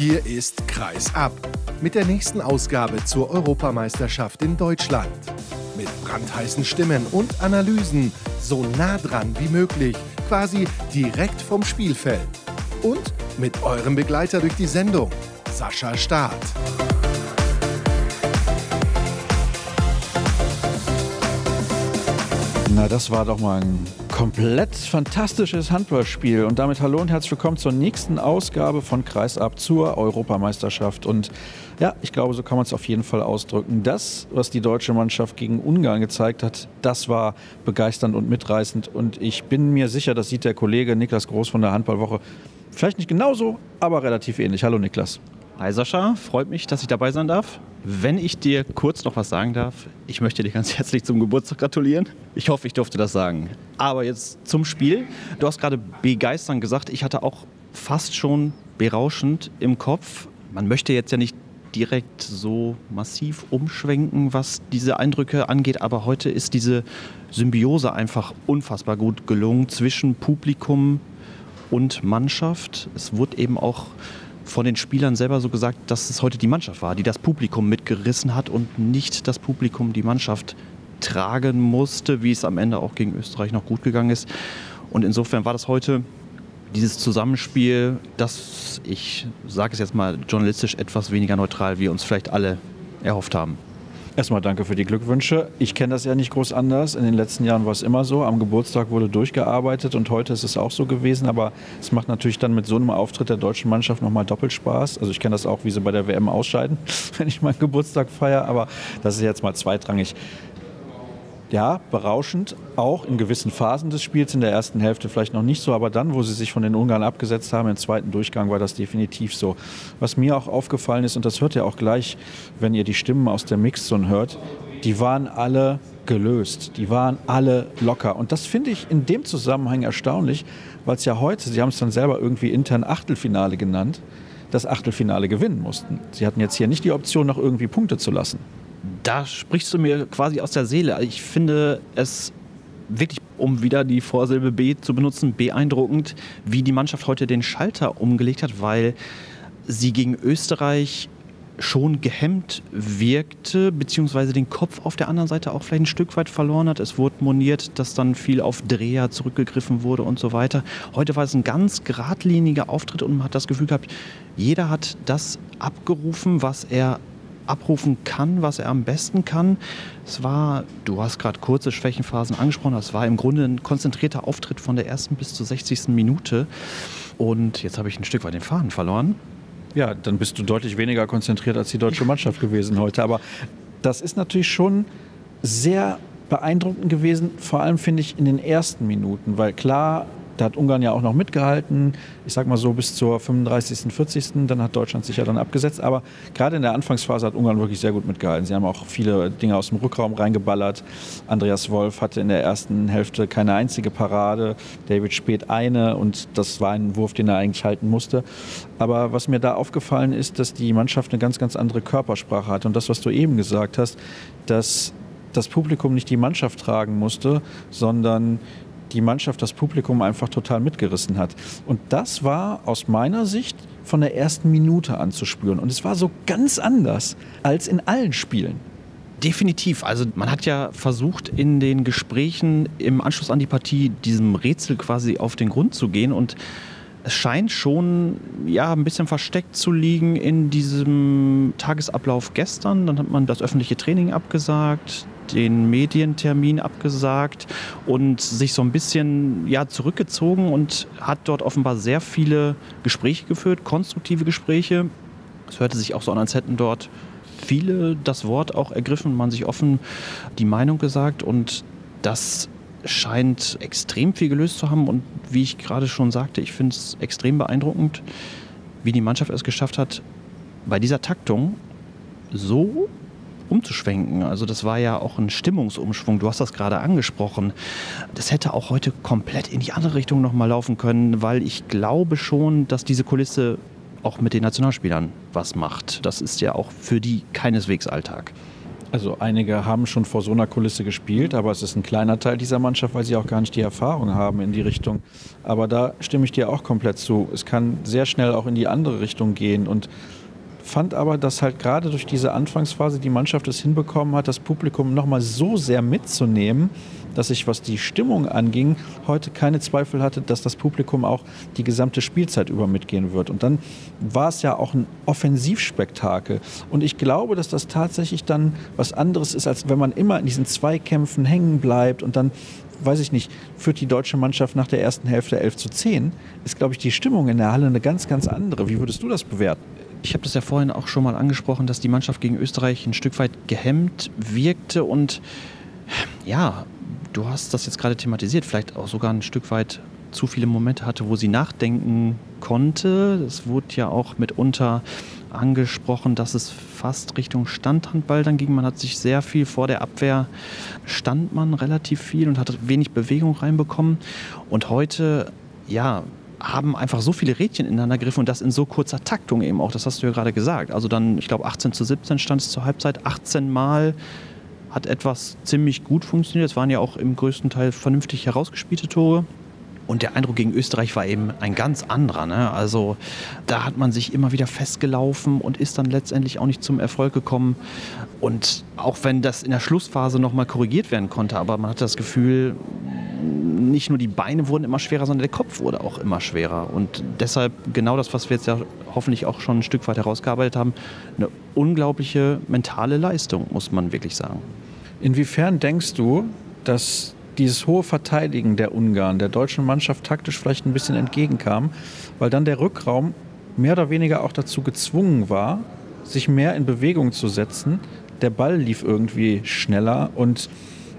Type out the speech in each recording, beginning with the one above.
Hier ist Kreis ab mit der nächsten Ausgabe zur Europameisterschaft in Deutschland. Mit brandheißen Stimmen und Analysen, so nah dran wie möglich, quasi direkt vom Spielfeld. Und mit eurem Begleiter durch die Sendung, Sascha Staat. Na, das war doch mal ein komplett fantastisches Handballspiel. Und damit hallo und herzlich willkommen zur nächsten Ausgabe von Kreisab zur Europameisterschaft. Und ja, ich glaube, so kann man es auf jeden Fall ausdrücken. Das, was die deutsche Mannschaft gegen Ungarn gezeigt hat, das war begeisternd und mitreißend. Und ich bin mir sicher, das sieht der Kollege Niklas Groß von der Handballwoche vielleicht nicht genauso, aber relativ ähnlich. Hallo Niklas. Hi Sascha, freut mich, dass ich dabei sein darf. Wenn ich dir kurz noch was sagen darf, ich möchte dir ganz herzlich zum Geburtstag gratulieren. Ich hoffe, ich durfte das sagen. Aber jetzt zum Spiel. Du hast gerade begeistern gesagt. Ich hatte auch fast schon berauschend im Kopf. Man möchte jetzt ja nicht direkt so massiv umschwenken, was diese Eindrücke angeht, aber heute ist diese Symbiose einfach unfassbar gut gelungen zwischen Publikum und Mannschaft. Es wurde eben auch von den Spielern selber so gesagt, dass es heute die Mannschaft war, die das Publikum mitgerissen hat und nicht das Publikum die Mannschaft tragen musste, wie es am Ende auch gegen Österreich noch gut gegangen ist. Und insofern war das heute dieses Zusammenspiel, das ich sage es jetzt mal journalistisch etwas weniger neutral, wie uns vielleicht alle erhofft haben. Erstmal danke für die Glückwünsche. Ich kenne das ja nicht groß anders. In den letzten Jahren war es immer so. Am Geburtstag wurde durchgearbeitet und heute ist es auch so gewesen. Aber es macht natürlich dann mit so einem Auftritt der deutschen Mannschaft nochmal doppelt Spaß. Also ich kenne das auch, wie sie bei der WM ausscheiden, wenn ich meinen Geburtstag feiere. Aber das ist jetzt mal zweitrangig ja, berauschend, auch in gewissen Phasen des Spiels, in der ersten Hälfte vielleicht noch nicht so, aber dann, wo sie sich von den Ungarn abgesetzt haben, im zweiten Durchgang war das definitiv so. Was mir auch aufgefallen ist, und das hört ihr auch gleich, wenn ihr die Stimmen aus der Mixzone hört, die waren alle gelöst, die waren alle locker. Und das finde ich in dem Zusammenhang erstaunlich, weil es ja heute, sie haben es dann selber irgendwie intern Achtelfinale genannt, das Achtelfinale gewinnen mussten. Sie hatten jetzt hier nicht die Option, noch irgendwie Punkte zu lassen da sprichst du mir quasi aus der Seele. Ich finde es wirklich, um wieder die Vorsilbe B zu benutzen, beeindruckend, wie die Mannschaft heute den Schalter umgelegt hat, weil sie gegen Österreich schon gehemmt wirkte, beziehungsweise den Kopf auf der anderen Seite auch vielleicht ein Stück weit verloren hat. Es wurde moniert, dass dann viel auf Dreher zurückgegriffen wurde und so weiter. Heute war es ein ganz geradliniger Auftritt und man hat das Gefühl gehabt, jeder hat das abgerufen, was er abrufen kann, was er am besten kann. Es war, du hast gerade kurze Schwächenphasen angesprochen, es war im Grunde ein konzentrierter Auftritt von der ersten bis zur 60. Minute. Und jetzt habe ich ein Stück weit den Faden verloren. Ja, dann bist du deutlich weniger konzentriert als die deutsche Mannschaft gewesen heute. Aber das ist natürlich schon sehr beeindruckend gewesen, vor allem finde ich in den ersten Minuten, weil klar, da hat Ungarn ja auch noch mitgehalten, ich sag mal so bis zur 35., 40. Dann hat Deutschland sich ja dann abgesetzt. Aber gerade in der Anfangsphase hat Ungarn wirklich sehr gut mitgehalten. Sie haben auch viele Dinge aus dem Rückraum reingeballert. Andreas Wolf hatte in der ersten Hälfte keine einzige Parade. David Spät eine und das war ein Wurf, den er eigentlich halten musste. Aber was mir da aufgefallen ist, dass die Mannschaft eine ganz, ganz andere Körpersprache hat. Und das, was du eben gesagt hast, dass das Publikum nicht die Mannschaft tragen musste, sondern die Mannschaft, das Publikum einfach total mitgerissen hat. Und das war aus meiner Sicht von der ersten Minute an zu spüren. Und es war so ganz anders als in allen Spielen. Definitiv. Also man hat ja versucht, in den Gesprächen im Anschluss an die Partie diesem Rätsel quasi auf den Grund zu gehen und es scheint schon ja, ein bisschen versteckt zu liegen in diesem Tagesablauf gestern. Dann hat man das öffentliche Training abgesagt, den Medientermin abgesagt und sich so ein bisschen ja, zurückgezogen und hat dort offenbar sehr viele Gespräche geführt, konstruktive Gespräche. Es hörte sich auch so an, als hätten dort viele das Wort auch ergriffen, man sich offen die Meinung gesagt und das scheint extrem viel gelöst zu haben und wie ich gerade schon sagte, ich finde es extrem beeindruckend, wie die Mannschaft es geschafft hat, bei dieser Taktung so umzuschwenken. Also das war ja auch ein Stimmungsumschwung. Du hast das gerade angesprochen. Das hätte auch heute komplett in die andere Richtung nochmal laufen können, weil ich glaube schon, dass diese Kulisse auch mit den Nationalspielern was macht. Das ist ja auch für die keineswegs Alltag. Also einige haben schon vor so einer Kulisse gespielt, aber es ist ein kleiner Teil dieser Mannschaft, weil sie auch gar nicht die Erfahrung haben in die Richtung. Aber da stimme ich dir auch komplett zu. Es kann sehr schnell auch in die andere Richtung gehen und fand aber, dass halt gerade durch diese Anfangsphase die Mannschaft es hinbekommen hat, das Publikum nochmal so sehr mitzunehmen, dass ich, was die Stimmung anging, heute keine Zweifel hatte, dass das Publikum auch die gesamte Spielzeit über mitgehen wird. Und dann war es ja auch ein Offensivspektakel. Und ich glaube, dass das tatsächlich dann was anderes ist, als wenn man immer in diesen Zweikämpfen hängen bleibt und dann weiß ich nicht, führt die deutsche Mannschaft nach der ersten Hälfte 11 zu 10, ist, glaube ich, die Stimmung in der Halle eine ganz, ganz andere. Wie würdest du das bewerten? Ich habe das ja vorhin auch schon mal angesprochen, dass die Mannschaft gegen Österreich ein Stück weit gehemmt wirkte und ja, du hast das jetzt gerade thematisiert, vielleicht auch sogar ein Stück weit zu viele Momente hatte, wo sie nachdenken konnte. Es wurde ja auch mitunter angesprochen, dass es fast Richtung Standhandball dann ging. Man hat sich sehr viel vor der Abwehr, stand man relativ viel und hat wenig Bewegung reinbekommen. Und heute, ja, haben einfach so viele Rädchen ineinander gegriffen und das in so kurzer Taktung eben auch. Das hast du ja gerade gesagt. Also dann, ich glaube, 18 zu 17 stand es zur Halbzeit, 18 Mal hat etwas ziemlich gut funktioniert. Es waren ja auch im größten Teil vernünftig herausgespielte Tore. Und der Eindruck gegen Österreich war eben ein ganz anderer. Ne? Also da hat man sich immer wieder festgelaufen und ist dann letztendlich auch nicht zum Erfolg gekommen. Und auch wenn das in der Schlussphase nochmal korrigiert werden konnte, aber man hatte das Gefühl, nicht nur die Beine wurden immer schwerer, sondern der Kopf wurde auch immer schwerer. Und deshalb genau das, was wir jetzt ja hoffentlich auch schon ein Stück weit herausgearbeitet haben, eine unglaubliche mentale Leistung, muss man wirklich sagen. Inwiefern denkst du, dass dieses hohe Verteidigen der Ungarn der deutschen Mannschaft taktisch vielleicht ein bisschen entgegenkam, weil dann der Rückraum mehr oder weniger auch dazu gezwungen war, sich mehr in Bewegung zu setzen. Der Ball lief irgendwie schneller und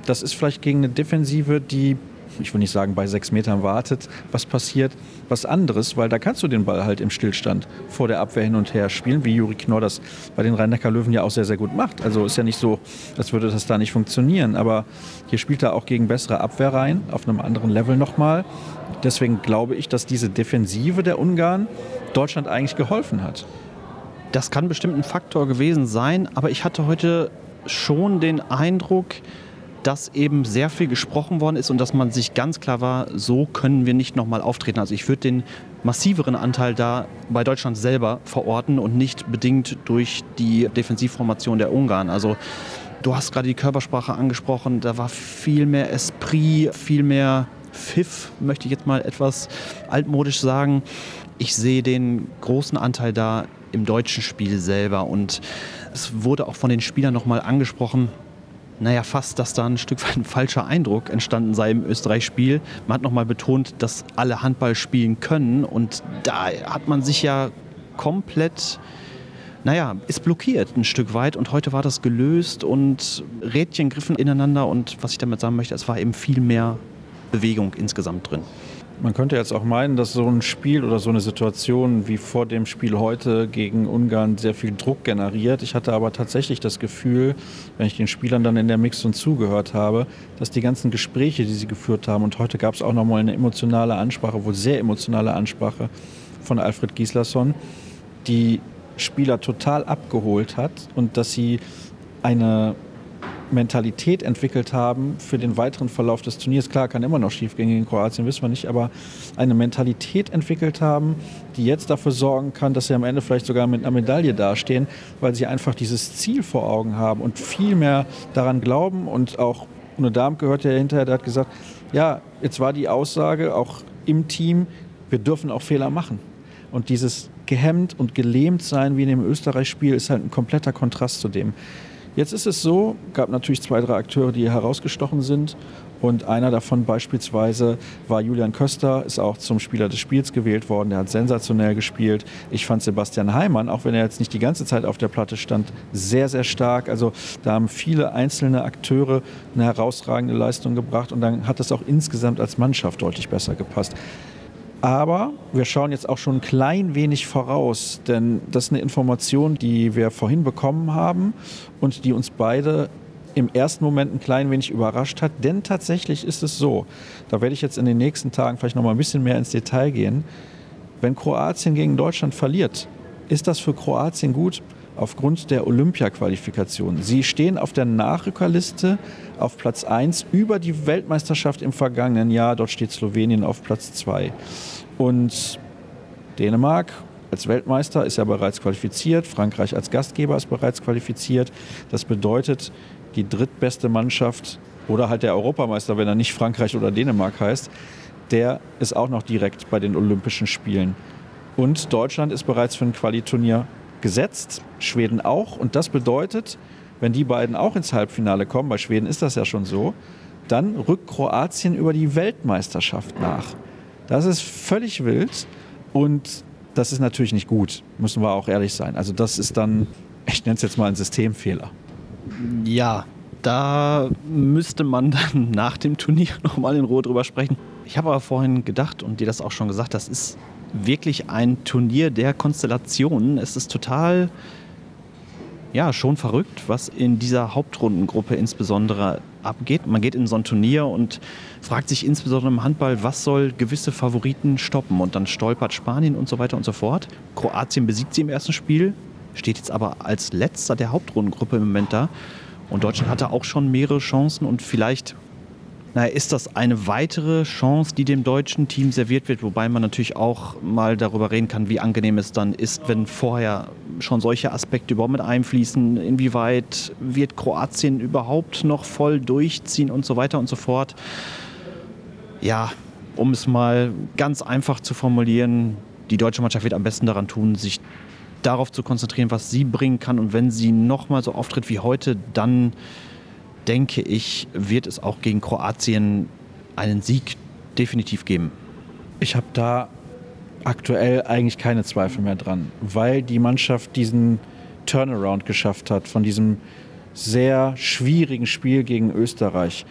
das ist vielleicht gegen eine Defensive, die ich will nicht sagen, bei sechs Metern wartet, was passiert, was anderes, weil da kannst du den Ball halt im Stillstand vor der Abwehr hin und her spielen, wie Juri Knorr das bei den Rhein-Neckar-Löwen ja auch sehr, sehr gut macht. Also ist ja nicht so, als würde das da nicht funktionieren, aber hier spielt er auch gegen bessere Abwehr rein, auf einem anderen Level nochmal. Deswegen glaube ich, dass diese Defensive der Ungarn Deutschland eigentlich geholfen hat. Das kann bestimmt ein Faktor gewesen sein, aber ich hatte heute schon den Eindruck, dass eben sehr viel gesprochen worden ist und dass man sich ganz klar war, so können wir nicht nochmal auftreten. Also ich würde den massiveren Anteil da bei Deutschland selber verorten und nicht bedingt durch die Defensivformation der Ungarn. Also du hast gerade die Körpersprache angesprochen, da war viel mehr Esprit, viel mehr Pfiff, möchte ich jetzt mal etwas altmodisch sagen. Ich sehe den großen Anteil da im deutschen Spiel selber und es wurde auch von den Spielern nochmal angesprochen, naja, fast, dass da ein Stück weit ein falscher Eindruck entstanden sei im Österreich-Spiel. Man hat nochmal betont, dass alle Handball spielen können und da hat man sich ja komplett naja, ist blockiert ein Stück weit und heute war das gelöst und Rädchen griffen ineinander und was ich damit sagen möchte, es war eben viel mehr Bewegung insgesamt drin. Man könnte jetzt auch meinen, dass so ein Spiel oder so eine Situation wie vor dem Spiel heute gegen Ungarn sehr viel Druck generiert. Ich hatte aber tatsächlich das Gefühl, wenn ich den Spielern dann in der Mixzone zugehört habe, dass die ganzen Gespräche, die sie geführt haben, und heute gab es auch nochmal eine emotionale Ansprache, wohl sehr emotionale Ansprache von Alfred Gislason, die Spieler total abgeholt hat und dass sie eine Mentalität entwickelt haben für den weiteren Verlauf des Turniers. Klar, kann immer noch schief gehen gegen Kroatien, wissen wir nicht, aber eine Mentalität entwickelt haben, die jetzt dafür sorgen kann, dass sie am Ende vielleicht sogar mit einer Medaille dastehen, weil sie einfach dieses Ziel vor Augen haben und viel mehr daran glauben. Und auch Uno Darm gehört ja hinterher, der hat gesagt, ja, jetzt war die Aussage auch im Team, wir dürfen auch Fehler machen. Und dieses gehemmt und gelähmt sein wie in dem Österreich-Spiel ist halt ein kompletter Kontrast zu dem. Jetzt ist es so, gab natürlich zwei, drei Akteure, die herausgestochen sind. Und einer davon beispielsweise war Julian Köster, ist auch zum Spieler des Spiels gewählt worden. Der hat sensationell gespielt. Ich fand Sebastian Heimann, auch wenn er jetzt nicht die ganze Zeit auf der Platte stand, sehr, sehr stark. Also da haben viele einzelne Akteure eine herausragende Leistung gebracht und dann hat es auch insgesamt als Mannschaft deutlich besser gepasst. Aber wir schauen jetzt auch schon ein klein wenig voraus, denn das ist eine Information, die wir vorhin bekommen haben und die uns beide im ersten Moment ein klein wenig überrascht hat. Denn tatsächlich ist es so, da werde ich jetzt in den nächsten Tagen vielleicht noch mal ein bisschen mehr ins Detail gehen. Wenn Kroatien gegen Deutschland verliert, ist das für Kroatien gut, aufgrund der Olympia-Qualifikation. Sie stehen auf der Nachrückerliste auf Platz 1 über die Weltmeisterschaft im vergangenen Jahr. Dort steht Slowenien auf Platz 2. Und Dänemark als Weltmeister ist ja bereits qualifiziert. Frankreich als Gastgeber ist bereits qualifiziert. Das bedeutet, die drittbeste Mannschaft oder halt der Europameister, wenn er nicht Frankreich oder Dänemark heißt, der ist auch noch direkt bei den Olympischen Spielen. Und Deutschland ist bereits für ein Qualiturnier gesetzt, Schweden auch. Und das bedeutet, wenn die beiden auch ins Halbfinale kommen, bei Schweden ist das ja schon so, dann rückt Kroatien über die Weltmeisterschaft nach. Das ist völlig wild und das ist natürlich nicht gut, müssen wir auch ehrlich sein. Also das ist dann, ich nenne es jetzt mal ein Systemfehler. Ja, da müsste man dann nach dem Turnier nochmal in Ruhe drüber sprechen. Ich habe aber vorhin gedacht und dir das auch schon gesagt, das ist wirklich ein Turnier der Konstellationen. Es ist total, ja, schon verrückt, was in dieser Hauptrundengruppe insbesondere abgeht. Man geht in so ein Turnier und fragt sich insbesondere im Handball, was soll gewisse Favoriten stoppen? Und dann stolpert Spanien und so weiter und so fort. Kroatien besiegt sie im ersten Spiel, steht jetzt aber als letzter der Hauptrundengruppe im Moment da. Und Deutschland hatte auch schon mehrere Chancen und vielleicht naja, ist das eine weitere Chance, die dem deutschen Team serviert wird, wobei man natürlich auch mal darüber reden kann, wie angenehm es dann ist, wenn vorher schon solche Aspekte überhaupt mit einfließen, inwieweit wird Kroatien überhaupt noch voll durchziehen und so weiter und so fort. Ja, um es mal ganz einfach zu formulieren, die deutsche Mannschaft wird am besten daran tun, sich darauf zu konzentrieren, was sie bringen kann. Und wenn sie nochmal so auftritt wie heute, dann denke ich, wird es auch gegen Kroatien einen Sieg definitiv geben. Ich habe da aktuell eigentlich keine Zweifel mehr dran, weil die Mannschaft diesen Turnaround geschafft hat von diesem sehr schwierigen Spiel gegen Österreich.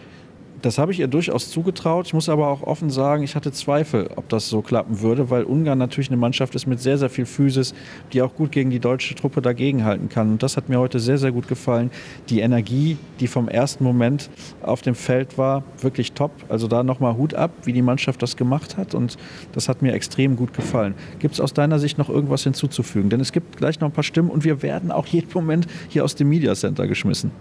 Das habe ich ihr durchaus zugetraut. Ich muss aber auch offen sagen, ich hatte Zweifel, ob das so klappen würde, weil Ungarn natürlich eine Mannschaft ist mit sehr, sehr viel Physis, die auch gut gegen die deutsche Truppe dagegenhalten kann. Und das hat mir heute sehr, sehr gut gefallen. Die Energie, die vom ersten Moment auf dem Feld war, wirklich top. Also da nochmal Hut ab, wie die Mannschaft das gemacht hat. Und das hat mir extrem gut gefallen. Gibt es aus deiner Sicht noch irgendwas hinzuzufügen? Denn es gibt gleich noch ein paar Stimmen und wir werden auch jeden Moment hier aus dem Media Center geschmissen.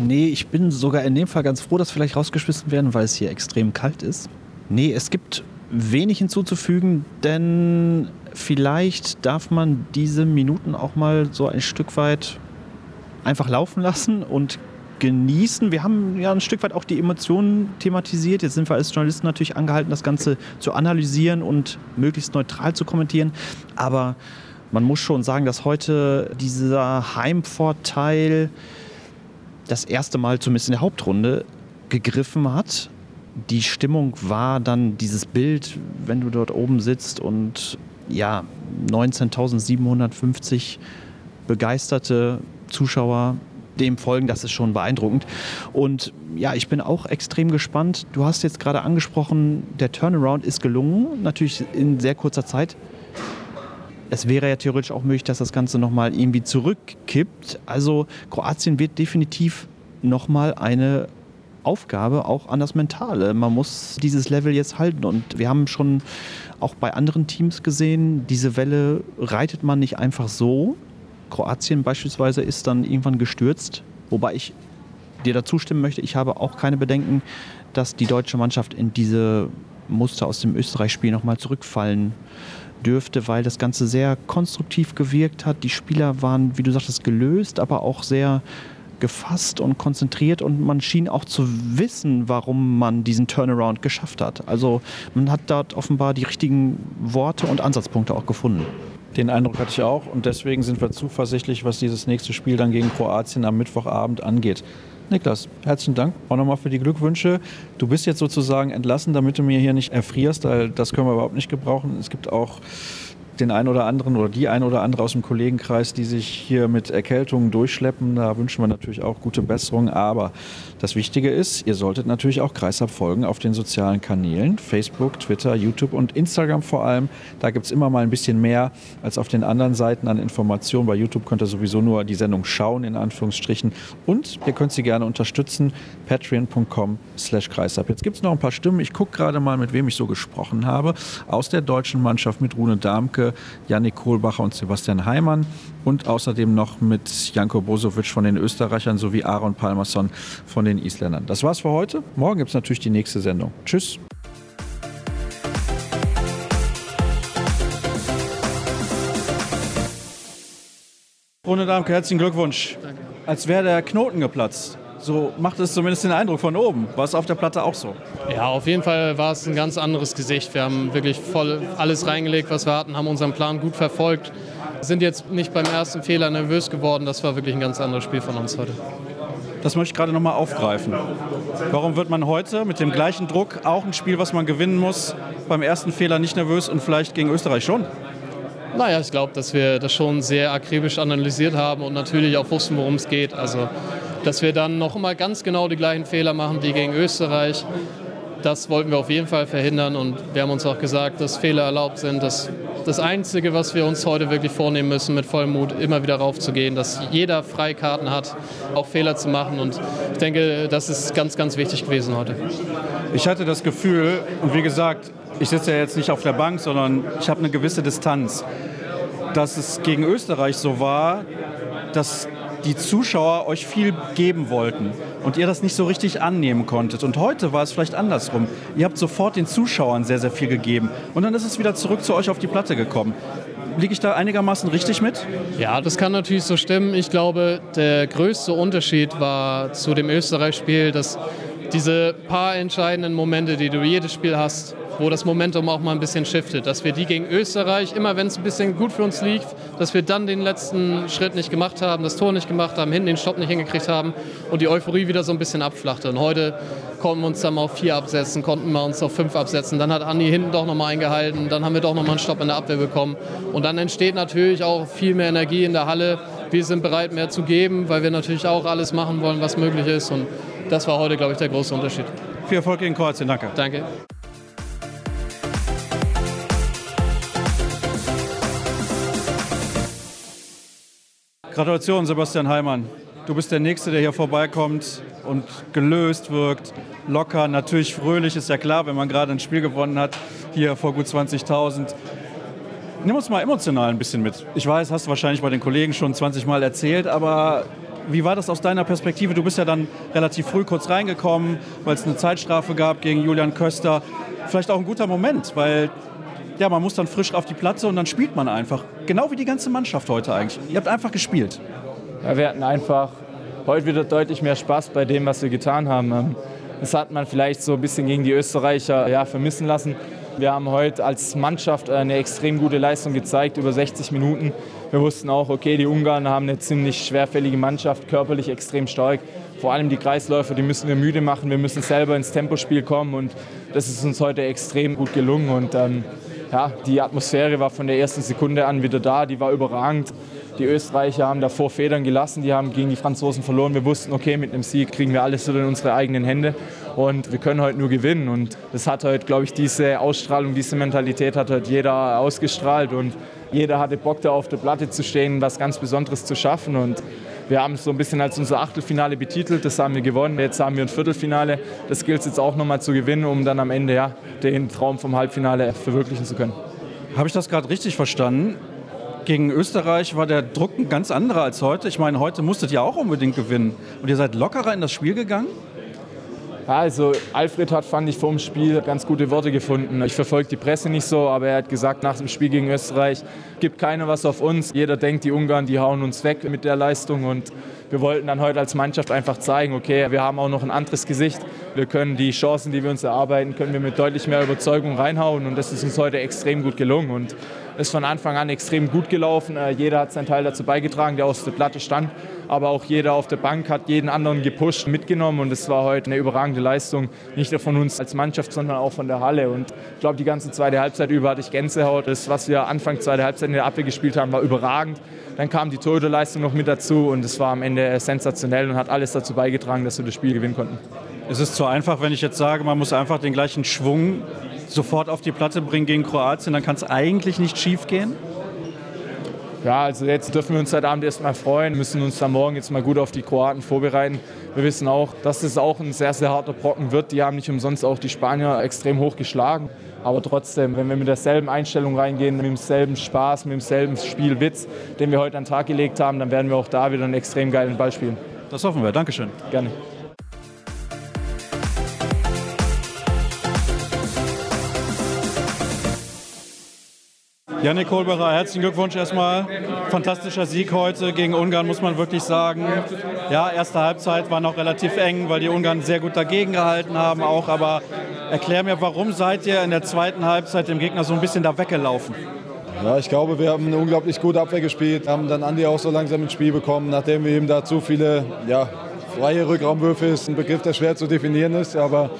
Nee, ich bin sogar in dem Fall ganz froh, dass vielleicht rausgeschmissen werden, weil es hier extrem kalt ist. Nee, es gibt wenig hinzuzufügen, denn vielleicht darf man diese Minuten auch mal so ein Stück weit einfach laufen lassen und genießen. Wir haben ja ein Stück weit auch die Emotionen thematisiert. Jetzt sind wir als Journalisten natürlich angehalten, das Ganze zu analysieren und möglichst neutral zu kommentieren. Aber man muss schon sagen, dass heute dieser Heimvorteil das erste Mal zumindest in der Hauptrunde gegriffen hat. Die Stimmung war dann dieses Bild, wenn du dort oben sitzt und ja, 19.750 begeisterte Zuschauer dem folgen, das ist schon beeindruckend. Und ja, ich bin auch extrem gespannt. Du hast jetzt gerade angesprochen, der Turnaround ist gelungen, natürlich in sehr kurzer Zeit es wäre ja theoretisch auch möglich, dass das Ganze nochmal irgendwie zurückkippt. Also Kroatien wird definitiv nochmal eine Aufgabe auch an das Mentale. Man muss dieses Level jetzt halten. Und wir haben schon auch bei anderen Teams gesehen, diese Welle reitet man nicht einfach so. Kroatien beispielsweise ist dann irgendwann gestürzt, wobei ich dir dazu stimmen möchte, ich habe auch keine Bedenken, dass die deutsche Mannschaft in diese Muster aus dem Österreich-Spiel nochmal zurückfallen dürfte, weil das Ganze sehr konstruktiv gewirkt hat. Die Spieler waren, wie du sagtest, gelöst, aber auch sehr gefasst und konzentriert und man schien auch zu wissen, warum man diesen Turnaround geschafft hat. Also man hat dort offenbar die richtigen Worte und Ansatzpunkte auch gefunden. Den Eindruck hatte ich auch und deswegen sind wir zuversichtlich, was dieses nächste Spiel dann gegen Kroatien am Mittwochabend angeht. Niklas, herzlichen Dank auch nochmal für die Glückwünsche. Du bist jetzt sozusagen entlassen, damit du mir hier nicht erfrierst, weil das können wir überhaupt nicht gebrauchen. Es gibt auch den einen oder anderen oder die ein oder andere aus dem Kollegenkreis, die sich hier mit Erkältungen durchschleppen. Da wünschen wir natürlich auch gute Besserung. Aber das Wichtige ist, ihr solltet natürlich auch Kreisab folgen auf den sozialen Kanälen. Facebook, Twitter, YouTube und Instagram vor allem. Da gibt es immer mal ein bisschen mehr als auf den anderen Seiten an Informationen. Bei YouTube könnt ihr sowieso nur die Sendung schauen, in Anführungsstrichen. Und ihr könnt sie gerne unterstützen. Patreon.com slash Kreisab. Jetzt gibt es noch ein paar Stimmen. Ich gucke gerade mal, mit wem ich so gesprochen habe. Aus der deutschen Mannschaft mit Rune Darmke Yannick Kohlbacher und Sebastian Heimann und außerdem noch mit Janko Bosovic von den Österreichern sowie Aaron Palmerson von den Isländern. Das war's für heute. Morgen gibt es natürlich die nächste Sendung. Tschüss. Runde Damke, herzlichen Glückwunsch. Danke. Als wäre der Knoten geplatzt. So macht es zumindest den Eindruck von oben. War es auf der Platte auch so? Ja, auf jeden Fall war es ein ganz anderes Gesicht. Wir haben wirklich voll alles reingelegt, was wir hatten, haben unseren Plan gut verfolgt. Sind jetzt nicht beim ersten Fehler nervös geworden. Das war wirklich ein ganz anderes Spiel von uns heute. Das möchte ich gerade nochmal aufgreifen. Warum wird man heute mit dem gleichen Druck auch ein Spiel, was man gewinnen muss, beim ersten Fehler nicht nervös und vielleicht gegen Österreich schon? Naja, ich glaube, dass wir das schon sehr akribisch analysiert haben und natürlich auch wussten, worum es geht. Also, dass wir dann noch mal ganz genau die gleichen Fehler machen wie gegen Österreich, das wollten wir auf jeden Fall verhindern und wir haben uns auch gesagt, dass Fehler erlaubt sind. Dass das Einzige, was wir uns heute wirklich vornehmen müssen, mit vollem Mut immer wieder raufzugehen, dass jeder Freikarten hat, auch Fehler zu machen und ich denke, das ist ganz, ganz wichtig gewesen heute. Ich hatte das Gefühl, und wie gesagt, ich sitze ja jetzt nicht auf der Bank, sondern ich habe eine gewisse Distanz, dass es gegen Österreich so war, dass die Zuschauer euch viel geben wollten und ihr das nicht so richtig annehmen konntet. Und heute war es vielleicht andersrum. Ihr habt sofort den Zuschauern sehr, sehr viel gegeben und dann ist es wieder zurück zu euch auf die Platte gekommen. Liege ich da einigermaßen richtig mit? Ja, das kann natürlich so stimmen. Ich glaube, der größte Unterschied war zu dem Österreich-Spiel, dass diese paar entscheidenden Momente, die du jedes Spiel hast, wo das Momentum auch mal ein bisschen shiftet. Dass wir die gegen Österreich, immer wenn es ein bisschen gut für uns lief, dass wir dann den letzten Schritt nicht gemacht haben, das Tor nicht gemacht haben, hinten den Stopp nicht hingekriegt haben und die Euphorie wieder so ein bisschen abflachte. Und heute konnten wir uns dann mal auf vier absetzen, konnten wir uns auf fünf absetzen. Dann hat Andi hinten doch nochmal eingehalten, dann haben wir doch nochmal einen Stopp in der Abwehr bekommen. Und dann entsteht natürlich auch viel mehr Energie in der Halle. Wir sind bereit, mehr zu geben, weil wir natürlich auch alles machen wollen, was möglich ist. Und das war heute, glaube ich, der große Unterschied. Viel Erfolg gegen Kroatien, danke. Danke. Gratulation, Sebastian Heimann. Du bist der Nächste, der hier vorbeikommt und gelöst wirkt, locker, natürlich fröhlich, ist ja klar, wenn man gerade ein Spiel gewonnen hat, hier vor gut 20.000. Nimm uns mal emotional ein bisschen mit. Ich weiß, hast du wahrscheinlich bei den Kollegen schon 20 Mal erzählt, aber wie war das aus deiner Perspektive? Du bist ja dann relativ früh kurz reingekommen, weil es eine Zeitstrafe gab gegen Julian Köster. Vielleicht auch ein guter Moment, weil ja, man muss dann frisch auf die Platte und dann spielt man einfach. Genau wie die ganze Mannschaft heute eigentlich. Ihr habt einfach gespielt. Ja, wir hatten einfach heute wieder deutlich mehr Spaß bei dem, was wir getan haben. Ähm, das hat man vielleicht so ein bisschen gegen die Österreicher ja, vermissen lassen. Wir haben heute als Mannschaft eine extrem gute Leistung gezeigt, über 60 Minuten. Wir wussten auch, okay, die Ungarn haben eine ziemlich schwerfällige Mannschaft, körperlich extrem stark. Vor allem die Kreisläufer, die müssen wir müde machen. Wir müssen selber ins Tempospiel kommen und das ist uns heute extrem gut gelungen. Und ähm, ja, die Atmosphäre war von der ersten Sekunde an wieder da, die war überragend. Die Österreicher haben davor Federn gelassen, die haben gegen die Franzosen verloren. Wir wussten, okay, mit einem Sieg kriegen wir alles in unsere eigenen Hände und wir können heute nur gewinnen. Und das hat heute, glaube ich, diese Ausstrahlung, diese Mentalität hat heute jeder ausgestrahlt und jeder hatte Bock, da auf der Platte zu stehen, was ganz Besonderes zu schaffen. Und wir haben es so ein bisschen als unser Achtelfinale betitelt, das haben wir gewonnen. Jetzt haben wir ein Viertelfinale. Das gilt es jetzt auch nochmal zu gewinnen, um dann am Ende ja, den Traum vom Halbfinale verwirklichen zu können. Habe ich das gerade richtig verstanden? Gegen Österreich war der Druck ein ganz anderer als heute. Ich meine, heute musstet ihr auch unbedingt gewinnen. Und ihr seid lockerer in das Spiel gegangen? Also Alfred hat, fand ich, vor dem Spiel ganz gute Worte gefunden. Ich verfolge die Presse nicht so, aber er hat gesagt, nach dem Spiel gegen Österreich gibt keiner was auf uns. Jeder denkt, die Ungarn, die hauen uns weg mit der Leistung und wir wollten dann heute als Mannschaft einfach zeigen, okay, wir haben auch noch ein anderes Gesicht. Wir können die Chancen, die wir uns erarbeiten, können wir mit deutlich mehr Überzeugung reinhauen und das ist uns heute extrem gut gelungen und ist von Anfang an extrem gut gelaufen. Äh, jeder hat seinen Teil dazu beigetragen, der aus der Platte stand. Aber auch jeder auf der Bank hat jeden anderen gepusht, mitgenommen. Und es war heute eine überragende Leistung. Nicht nur von uns als Mannschaft, sondern auch von der Halle. Und ich glaube, die ganze zweite Halbzeit über hatte ich Gänsehaut. Das, was wir Anfang zweite Halbzeit in der Abwehr gespielt haben, war überragend. Dann kam die Torhüterleistung noch mit dazu und es war am Ende sensationell und hat alles dazu beigetragen, dass wir das Spiel gewinnen konnten. Es ist zu einfach, wenn ich jetzt sage, man muss einfach den gleichen Schwung sofort auf die Platte bringen gegen Kroatien, dann kann es eigentlich nicht schief gehen? Ja, also jetzt dürfen wir uns heute Abend erstmal freuen, müssen uns dann morgen jetzt mal gut auf die Kroaten vorbereiten. Wir wissen auch, dass es auch ein sehr, sehr harter Brocken wird. Die haben nicht umsonst auch die Spanier extrem hoch geschlagen. Aber trotzdem, wenn wir mit derselben Einstellung reingehen, mit demselben Spaß, mit demselben Spielwitz, den wir heute an den Tag gelegt haben, dann werden wir auch da wieder einen extrem geilen Ball spielen. Das hoffen wir. Dankeschön. Gerne. Janik Kohlbacher, herzlichen Glückwunsch erstmal. Fantastischer Sieg heute gegen Ungarn, muss man wirklich sagen. Ja, erste Halbzeit war noch relativ eng, weil die Ungarn sehr gut dagegen gehalten haben auch. Aber erklär mir, warum seid ihr in der zweiten Halbzeit dem Gegner so ein bisschen da weggelaufen? Ja, ich glaube, wir haben eine unglaublich gute Abwehr gespielt, haben dann Andi auch so langsam ins Spiel bekommen, nachdem wir ihm da zu viele ja, freie Rückraumwürfe ist, ein Begriff, der schwer zu definieren ist, aber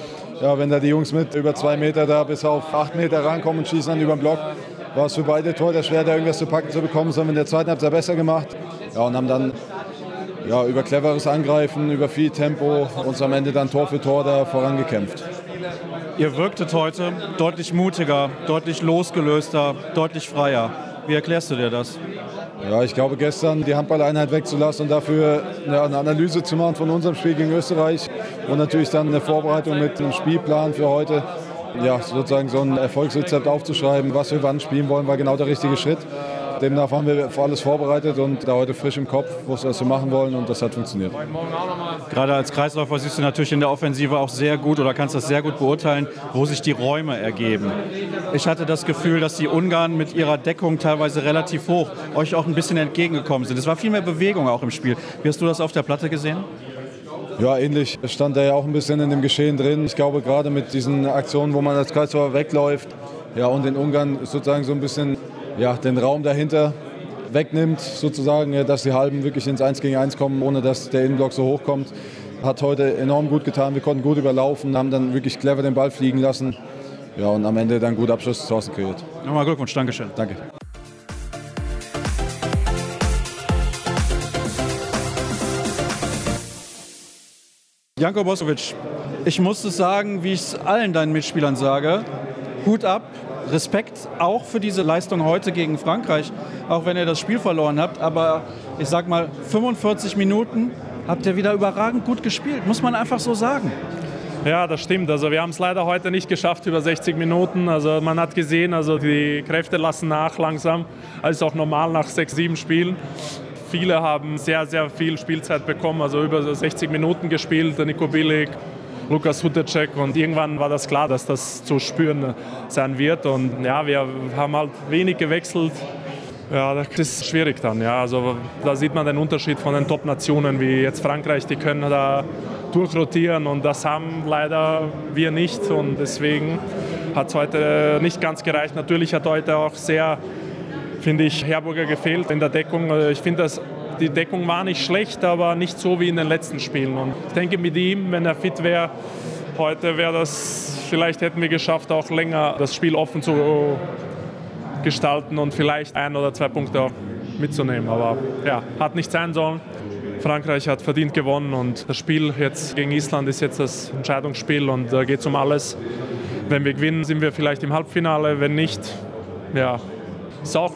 ja, wenn da die Jungs mit über zwei Meter da bis auf acht Meter rankommen und schießen dann über den Block, war es für beide Torhüter schwer, da irgendwas zu packen zu bekommen. Das haben wir in der zweiten Halbzeit besser gemacht ja, und haben dann ja, über cleveres Angreifen, über viel Tempo uns am Ende dann Tor für Tor da vorangekämpft. Ihr wirktet heute deutlich mutiger, deutlich losgelöster, deutlich freier. Wie erklärst du dir das? Ja, ich glaube, gestern die Handballeinheit wegzulassen und dafür eine Analyse zu machen von unserem Spiel gegen Österreich und natürlich dann eine Vorbereitung mit einem Spielplan für heute ja, sozusagen so ein Erfolgsrezept aufzuschreiben, was wir wann spielen wollen, war genau der richtige Schritt. Demnach haben wir für alles vorbereitet und da heute frisch im Kopf, was wir machen wollen und das hat funktioniert. Gerade als Kreisläufer siehst du natürlich in der Offensive auch sehr gut oder kannst das sehr gut beurteilen, wo sich die Räume ergeben. Ich hatte das Gefühl, dass die Ungarn mit ihrer Deckung teilweise relativ hoch euch auch ein bisschen entgegengekommen sind. Es war viel mehr Bewegung auch im Spiel. Wie hast du das auf der Platte gesehen? Ja, ähnlich. Stand er ja auch ein bisschen in dem Geschehen drin. Ich glaube, gerade mit diesen Aktionen, wo man als Kreisläufer wegläuft ja, und den Ungarn sozusagen so ein bisschen ja, den Raum dahinter wegnimmt, sozusagen, ja, dass die Halben wirklich ins 1 gegen 1 kommen, ohne dass der Innenblock so hoch kommt. Hat heute enorm gut getan. Wir konnten gut überlaufen, haben dann wirklich clever den Ball fliegen lassen. Ja, und am Ende dann gut Abschluss draußen kreiert. Nochmal Glückwunsch, Dankeschön. Danke. Janko Bosovic, ich muss es sagen, wie ich es allen deinen Mitspielern sage, Hut ab, Respekt auch für diese Leistung heute gegen Frankreich, auch wenn ihr das Spiel verloren habt. Aber ich sag mal, 45 Minuten habt ihr wieder überragend gut gespielt, muss man einfach so sagen. Ja, das stimmt. Also wir haben es leider heute nicht geschafft über 60 Minuten. Also man hat gesehen, also die Kräfte lassen nach langsam, als auch normal nach sechs, sieben Spielen. Viele haben sehr, sehr viel Spielzeit bekommen, also über 60 Minuten gespielt. Nico Billig, Lukas Hutecek und irgendwann war das klar, dass das zu spüren sein wird. Und ja, wir haben halt wenig gewechselt. Ja, das ist schwierig dann. Ja. Also, da sieht man den Unterschied von den Top-Nationen wie jetzt Frankreich. Die können da durchrotieren und das haben leider wir nicht. Und deswegen hat es heute nicht ganz gereicht. Natürlich hat heute auch sehr finde ich, Herburger gefehlt in der Deckung. Also ich finde, die Deckung war nicht schlecht, aber nicht so wie in den letzten Spielen. Und ich denke, mit ihm, wenn er fit wäre, heute wäre das, vielleicht hätten wir geschafft, auch länger das Spiel offen zu gestalten und vielleicht ein oder zwei Punkte auch mitzunehmen. Aber ja, hat nicht sein sollen. Frankreich hat verdient gewonnen und das Spiel jetzt gegen Island ist jetzt das Entscheidungsspiel und da geht es um alles. Wenn wir gewinnen, sind wir vielleicht im Halbfinale. Wenn nicht, ja, ist auch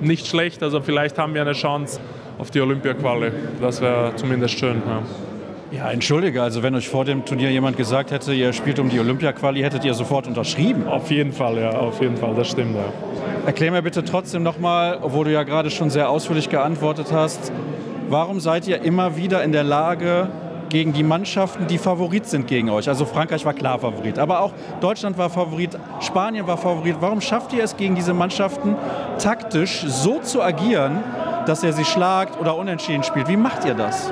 nicht schlecht. Also vielleicht haben wir eine Chance auf die Olympia-Quali. Das wäre zumindest schön. Ja. Ja, entschuldige, also wenn euch vor dem Turnier jemand gesagt hätte, ihr spielt um die Olympia-Quali, hättet ihr sofort unterschrieben. Auf jeden Fall, ja, auf jeden Fall, das stimmt, ja. Erklär mir bitte trotzdem nochmal, obwohl du ja gerade schon sehr ausführlich geantwortet hast, warum seid ihr immer wieder in der Lage, gegen die Mannschaften, die Favorit sind gegen euch. Also Frankreich war klar Favorit, aber auch Deutschland war Favorit, Spanien war Favorit. Warum schafft ihr es gegen diese Mannschaften taktisch so zu agieren, dass er sie schlagt oder unentschieden spielt? Wie macht ihr das?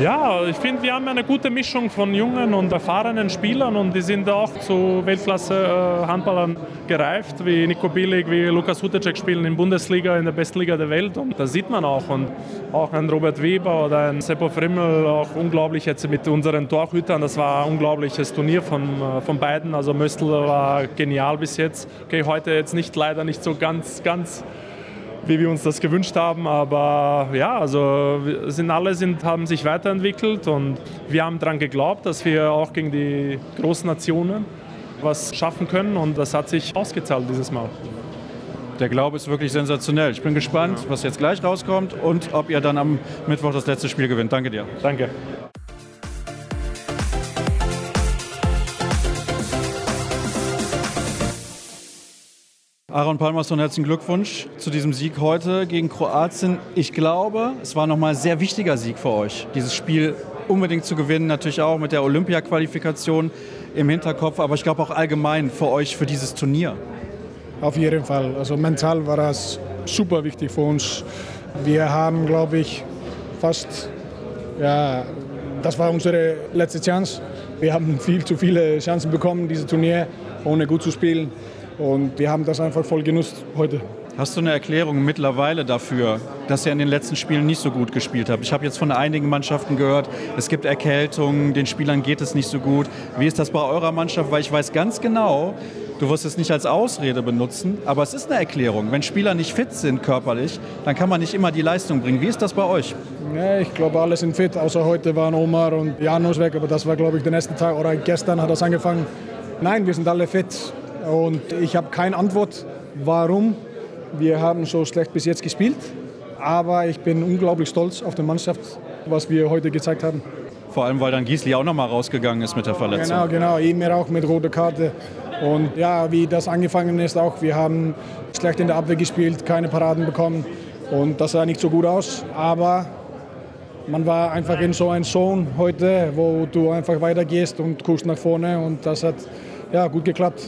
Ja, ich finde, wir haben eine gute Mischung von jungen und erfahrenen Spielern und die sind auch zu Weltklasse-Handballern gereift, wie Nico Billig, wie Lukas Hutecek spielen in Bundesliga, in der besten Liga der Welt und das sieht man auch. Und auch ein Robert Weber oder ein Seppo Frimmel, auch unglaublich jetzt mit unseren Torhütern, das war ein unglaubliches Turnier von, äh, von beiden. Also Möstl war genial bis jetzt. Okay, heute jetzt nicht leider nicht so ganz, ganz wie wir uns das gewünscht haben. Aber ja, also sind alle sind, haben sich weiterentwickelt und wir haben daran geglaubt, dass wir auch gegen die großen Nationen was schaffen können und das hat sich ausgezahlt dieses Mal. Der Glaube ist wirklich sensationell. Ich bin gespannt, was jetzt gleich rauskommt und ob ihr dann am Mittwoch das letzte Spiel gewinnt. Danke dir. Danke. Aaron Palmerson, herzlichen Glückwunsch zu diesem Sieg heute gegen Kroatien. Ich glaube, es war nochmal ein sehr wichtiger Sieg für euch, dieses Spiel unbedingt zu gewinnen, natürlich auch mit der Olympia-Qualifikation im Hinterkopf, aber ich glaube auch allgemein für euch, für dieses Turnier. Auf jeden Fall. Also mental war das super wichtig für uns. Wir haben, glaube ich, fast, ja, das war unsere letzte Chance. Wir haben viel zu viele Chancen bekommen, dieses Turnier, ohne gut zu spielen. Und wir haben das einfach voll genutzt heute. Hast du eine Erklärung mittlerweile dafür, dass ihr in den letzten Spielen nicht so gut gespielt habt? Ich habe jetzt von einigen Mannschaften gehört, es gibt Erkältungen, den Spielern geht es nicht so gut. Wie ist das bei eurer Mannschaft? Weil ich weiß ganz genau, du wirst es nicht als Ausrede benutzen, aber es ist eine Erklärung. Wenn Spieler nicht fit sind körperlich, dann kann man nicht immer die Leistung bringen. Wie ist das bei euch? Ja, ich glaube, alle sind fit, außer heute waren Omar und Janus weg, aber das war, glaube ich, der nächste Tag oder gestern hat das angefangen. Nein, wir sind alle fit und ich habe keine Antwort, warum wir haben so schlecht bis jetzt gespielt, aber ich bin unglaublich stolz auf die Mannschaft, was wir heute gezeigt haben. Vor allem, weil dann Giesli auch noch mal rausgegangen ist mit der Verletzung. Genau, genau. Immer auch mit roter Karte. Und ja, wie das angefangen ist auch, wir haben schlecht in der Abwehr gespielt, keine Paraden bekommen und das sah nicht so gut aus. Aber man war einfach in so einer Zone heute, wo du einfach weitergehst und guckst nach vorne und das hat ja, gut geklappt.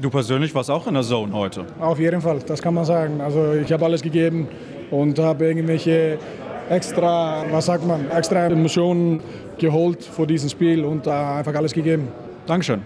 Du persönlich warst auch in der Zone heute. Auf jeden Fall, das kann man sagen. Also ich habe alles gegeben und habe irgendwelche extra, was sagt man, extra Emotionen geholt vor diesem Spiel und einfach alles gegeben. Dankeschön.